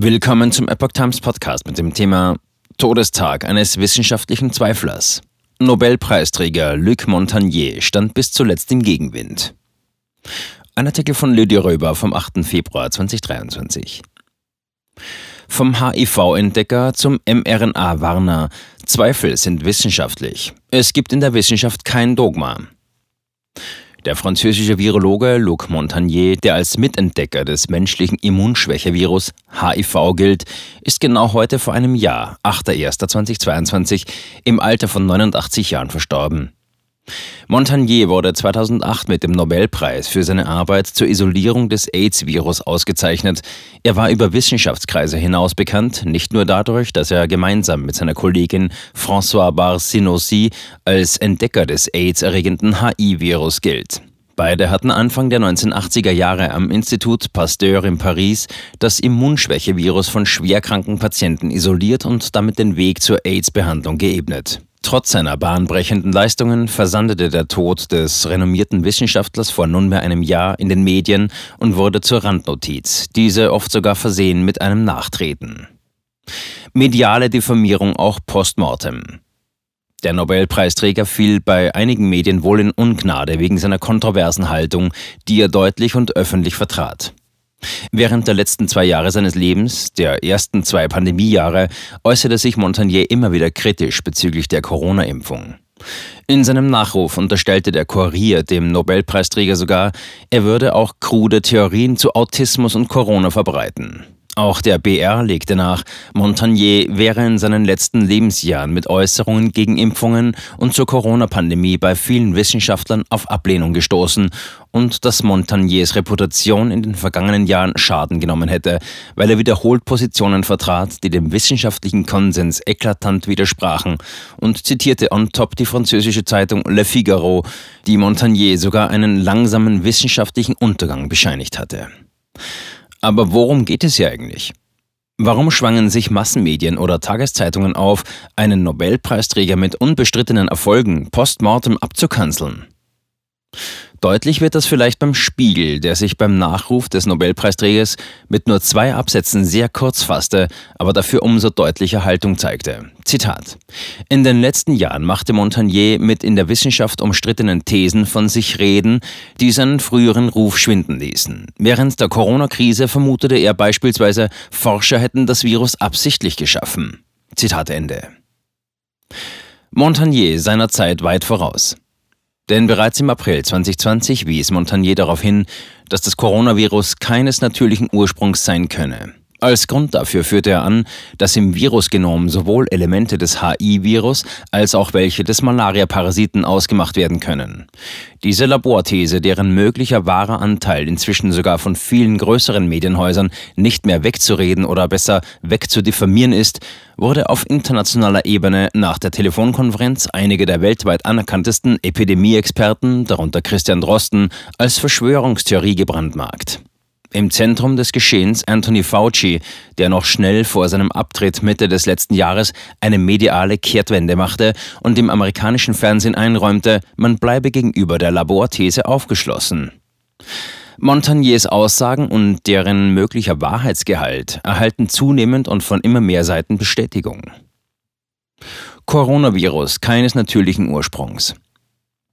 Willkommen zum Epoch Times Podcast mit dem Thema Todestag eines wissenschaftlichen Zweiflers. Nobelpreisträger Luc Montagnier stand bis zuletzt im Gegenwind. Ein Artikel von Lydia Röber vom 8. Februar 2023. Vom HIV-Entdecker zum mRNA-Warner. Zweifel sind wissenschaftlich. Es gibt in der Wissenschaft kein Dogma. Der französische Virologe Luc Montagnier, der als Mitentdecker des menschlichen Immunschwächevirus HIV gilt, ist genau heute vor einem Jahr, 8.1.2022, im Alter von 89 Jahren verstorben. Montagnier wurde 2008 mit dem Nobelpreis für seine Arbeit zur Isolierung des AIDS-Virus ausgezeichnet. Er war über Wissenschaftskreise hinaus bekannt, nicht nur dadurch, dass er gemeinsam mit seiner Kollegin François Bar-Sinosi als Entdecker des AIDS-erregenden HIV-Virus gilt. Beide hatten Anfang der 1980er Jahre am Institut Pasteur in Paris das Immunschwächevirus von schwerkranken Patienten isoliert und damit den Weg zur AIDS-Behandlung geebnet. Trotz seiner bahnbrechenden Leistungen versandete der Tod des renommierten Wissenschaftlers vor nunmehr einem Jahr in den Medien und wurde zur Randnotiz, diese oft sogar versehen mit einem Nachtreten. Mediale Diffamierung auch postmortem. Der Nobelpreisträger fiel bei einigen Medien wohl in Ungnade wegen seiner kontroversen Haltung, die er deutlich und öffentlich vertrat. Während der letzten zwei Jahre seines Lebens, der ersten zwei Pandemiejahre, äußerte sich Montagnier immer wieder kritisch bezüglich der Corona-Impfung. In seinem Nachruf unterstellte der Kurier dem Nobelpreisträger sogar, er würde auch krude Theorien zu Autismus und Corona verbreiten. Auch der BR legte nach, Montagnier wäre in seinen letzten Lebensjahren mit Äußerungen gegen Impfungen und zur Corona-Pandemie bei vielen Wissenschaftlern auf Ablehnung gestoßen und dass Montagniers Reputation in den vergangenen Jahren Schaden genommen hätte, weil er wiederholt Positionen vertrat, die dem wissenschaftlichen Konsens eklatant widersprachen und zitierte on top die französische Zeitung Le Figaro, die Montagnier sogar einen langsamen wissenschaftlichen Untergang bescheinigt hatte. Aber worum geht es hier eigentlich? Warum schwangen sich Massenmedien oder Tageszeitungen auf, einen Nobelpreisträger mit unbestrittenen Erfolgen postmortem abzukanzeln? Deutlich wird das vielleicht beim Spiegel, der sich beim Nachruf des Nobelpreisträgers mit nur zwei Absätzen sehr kurz fasste, aber dafür umso deutlicher Haltung zeigte. Zitat. In den letzten Jahren machte Montagnier mit in der Wissenschaft umstrittenen Thesen von sich reden, die seinen früheren Ruf schwinden ließen. Während der Corona-Krise vermutete er beispielsweise, Forscher hätten das Virus absichtlich geschaffen. Zitat Ende. Montagnier seiner Zeit weit voraus. Denn bereits im April 2020 wies Montagnier darauf hin, dass das Coronavirus keines natürlichen Ursprungs sein könne. Als Grund dafür führte er an, dass im Virusgenom sowohl Elemente des HI-Virus als auch welche des Malaria-Parasiten ausgemacht werden können. Diese Laborthese, deren möglicher wahrer Anteil inzwischen sogar von vielen größeren Medienhäusern nicht mehr wegzureden oder besser wegzudiffamieren ist, wurde auf internationaler Ebene nach der Telefonkonferenz einige der weltweit anerkanntesten Epidemieexperten, darunter Christian Drosten, als Verschwörungstheorie gebrandmarkt. Im Zentrum des Geschehens Anthony Fauci, der noch schnell vor seinem Abtritt Mitte des letzten Jahres eine mediale Kehrtwende machte und im amerikanischen Fernsehen einräumte, man bleibe gegenüber der Laborthese aufgeschlossen. Montagners Aussagen und deren möglicher Wahrheitsgehalt erhalten zunehmend und von immer mehr Seiten Bestätigung. Coronavirus keines natürlichen Ursprungs.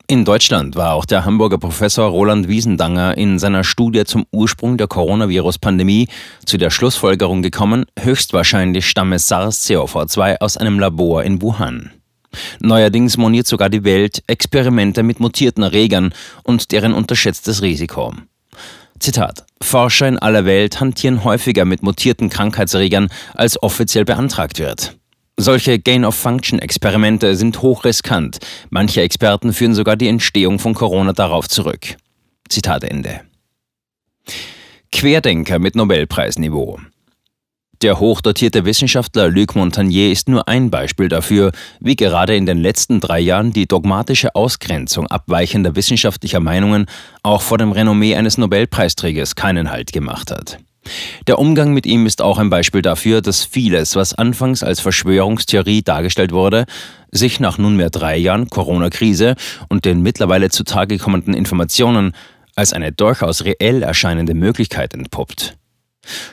In Deutschland war auch der Hamburger Professor Roland Wiesendanger in seiner Studie zum Ursprung der Coronavirus-Pandemie zu der Schlussfolgerung gekommen, höchstwahrscheinlich stamme SARS-CoV-2 aus einem Labor in Wuhan. Neuerdings moniert sogar die Welt Experimente mit mutierten Erregern und deren unterschätztes Risiko. Zitat. Forscher in aller Welt hantieren häufiger mit mutierten Krankheitserregern, als offiziell beantragt wird. Solche Gain-of-Function-Experimente sind hochriskant. Manche Experten führen sogar die Entstehung von Corona darauf zurück. Zitat Ende. Querdenker mit Nobelpreisniveau. Der hochdotierte Wissenschaftler Luc Montagnier ist nur ein Beispiel dafür, wie gerade in den letzten drei Jahren die dogmatische Ausgrenzung abweichender wissenschaftlicher Meinungen auch vor dem Renommee eines Nobelpreisträgers keinen Halt gemacht hat. Der Umgang mit ihm ist auch ein Beispiel dafür, dass vieles, was anfangs als Verschwörungstheorie dargestellt wurde, sich nach nunmehr drei Jahren Corona-Krise und den mittlerweile zutage kommenden Informationen als eine durchaus reell erscheinende Möglichkeit entpuppt.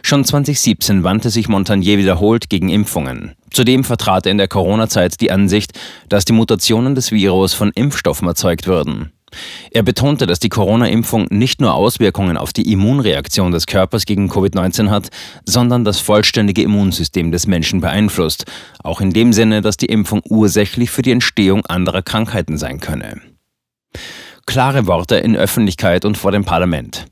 Schon 2017 wandte sich Montagnier wiederholt gegen Impfungen. Zudem vertrat er in der Corona-Zeit die Ansicht, dass die Mutationen des Virus von Impfstoffen erzeugt würden. Er betonte, dass die Corona-Impfung nicht nur Auswirkungen auf die Immunreaktion des Körpers gegen Covid-19 hat, sondern das vollständige Immunsystem des Menschen beeinflusst, auch in dem Sinne, dass die Impfung ursächlich für die Entstehung anderer Krankheiten sein könne. Klare Worte in Öffentlichkeit und vor dem Parlament.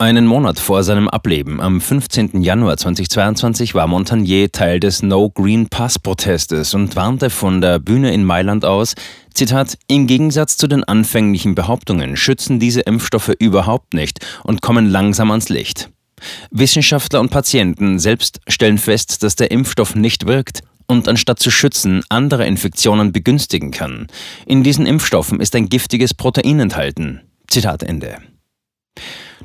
Einen Monat vor seinem Ableben, am 15. Januar 2022, war Montagnier Teil des No Green Pass Protestes und warnte von der Bühne in Mailand aus, Zitat, im Gegensatz zu den anfänglichen Behauptungen schützen diese Impfstoffe überhaupt nicht und kommen langsam ans Licht. Wissenschaftler und Patienten selbst stellen fest, dass der Impfstoff nicht wirkt und anstatt zu schützen, andere Infektionen begünstigen kann. In diesen Impfstoffen ist ein giftiges Protein enthalten. Zitat Ende.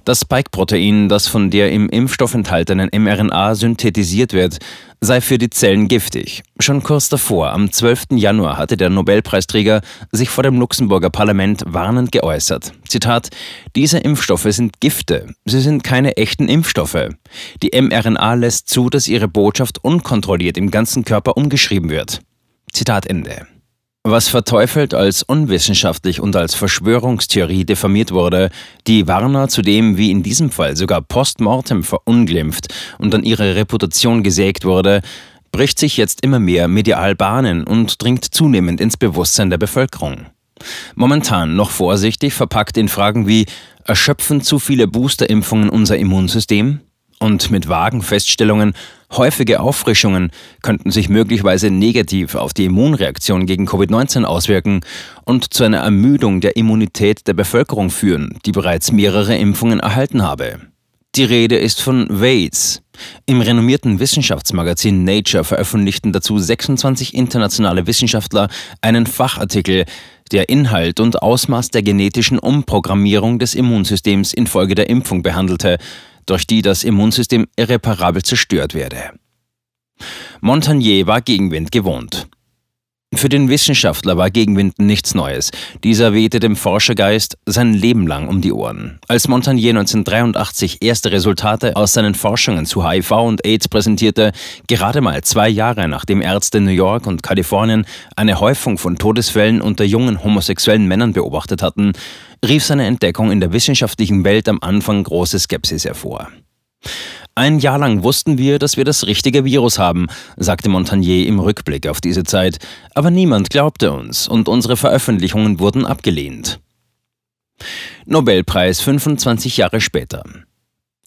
Das Spike-Protein, das von der im Impfstoff enthaltenen mRNA synthetisiert wird, sei für die Zellen giftig. Schon kurz davor, am 12. Januar, hatte der Nobelpreisträger sich vor dem Luxemburger Parlament warnend geäußert. Zitat: Diese Impfstoffe sind Gifte. Sie sind keine echten Impfstoffe. Die mRNA lässt zu, dass ihre Botschaft unkontrolliert im ganzen Körper umgeschrieben wird. Zitat Ende. Was verteufelt als unwissenschaftlich und als Verschwörungstheorie diffamiert wurde, die Warner zudem wie in diesem Fall sogar postmortem verunglimpft und an ihre Reputation gesägt wurde, bricht sich jetzt immer mehr medial Bahnen und dringt zunehmend ins Bewusstsein der Bevölkerung. Momentan noch vorsichtig verpackt in Fragen wie erschöpfen zu viele Boosterimpfungen unser Immunsystem? Und mit vagen Feststellungen, häufige Auffrischungen könnten sich möglicherweise negativ auf die Immunreaktion gegen Covid-19 auswirken und zu einer Ermüdung der Immunität der Bevölkerung führen, die bereits mehrere Impfungen erhalten habe. Die Rede ist von Waze. Im renommierten Wissenschaftsmagazin Nature veröffentlichten dazu 26 internationale Wissenschaftler einen Fachartikel, der Inhalt und Ausmaß der genetischen Umprogrammierung des Immunsystems infolge der Impfung behandelte, durch die das Immunsystem irreparabel zerstört werde. Montagnier war Gegenwind gewohnt. Für den Wissenschaftler war Gegenwind nichts Neues. Dieser wehte dem Forschergeist sein Leben lang um die Ohren. Als Montagnier 1983 erste Resultate aus seinen Forschungen zu HIV und AIDS präsentierte, gerade mal zwei Jahre nachdem Ärzte in New York und Kalifornien eine Häufung von Todesfällen unter jungen homosexuellen Männern beobachtet hatten, rief seine Entdeckung in der wissenschaftlichen Welt am Anfang große Skepsis hervor. Ein Jahr lang wussten wir, dass wir das richtige Virus haben, sagte Montagnier im Rückblick auf diese Zeit, aber niemand glaubte uns und unsere Veröffentlichungen wurden abgelehnt. Nobelpreis 25 Jahre später.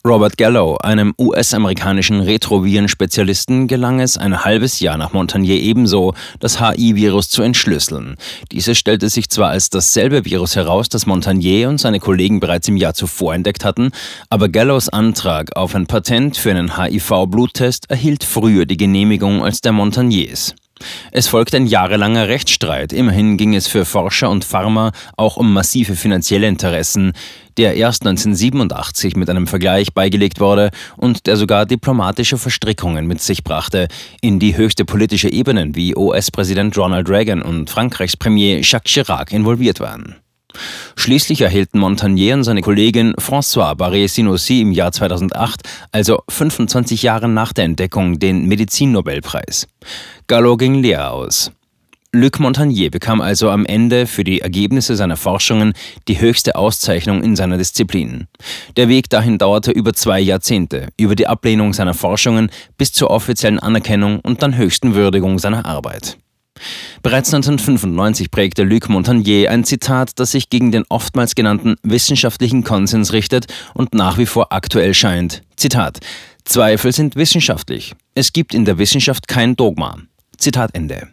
Robert Gallo, einem US-amerikanischen Retroviren-Spezialisten, gelang es ein halbes Jahr nach Montagnier ebenso, das HI-Virus zu entschlüsseln. Dieses stellte sich zwar als dasselbe Virus heraus, das Montagnier und seine Kollegen bereits im Jahr zuvor entdeckt hatten, aber Gallos Antrag auf ein Patent für einen HIV-Bluttest erhielt früher die Genehmigung als der Montagniers. Es folgte ein jahrelanger Rechtsstreit. Immerhin ging es für Forscher und Pharma auch um massive finanzielle Interessen, der erst 1987 mit einem Vergleich beigelegt wurde und der sogar diplomatische Verstrickungen mit sich brachte, in die höchste politische Ebenen wie US-Präsident Ronald Reagan und Frankreichs Premier Jacques Chirac involviert waren. Schließlich erhielten Montagnier und seine Kollegin François Barré-Sinoussi im Jahr 2008, also 25 Jahre nach der Entdeckung, den Medizinnobelpreis. Gallo ging leer aus. Luc Montagnier bekam also am Ende für die Ergebnisse seiner Forschungen die höchste Auszeichnung in seiner Disziplin. Der Weg dahin dauerte über zwei Jahrzehnte, über die Ablehnung seiner Forschungen bis zur offiziellen Anerkennung und dann höchsten Würdigung seiner Arbeit. Bereits 1995 prägte Luc Montagnier ein Zitat, das sich gegen den oftmals genannten wissenschaftlichen Konsens richtet und nach wie vor aktuell scheint. Zitat: Zweifel sind wissenschaftlich. Es gibt in der Wissenschaft kein Dogma. Zitat Ende.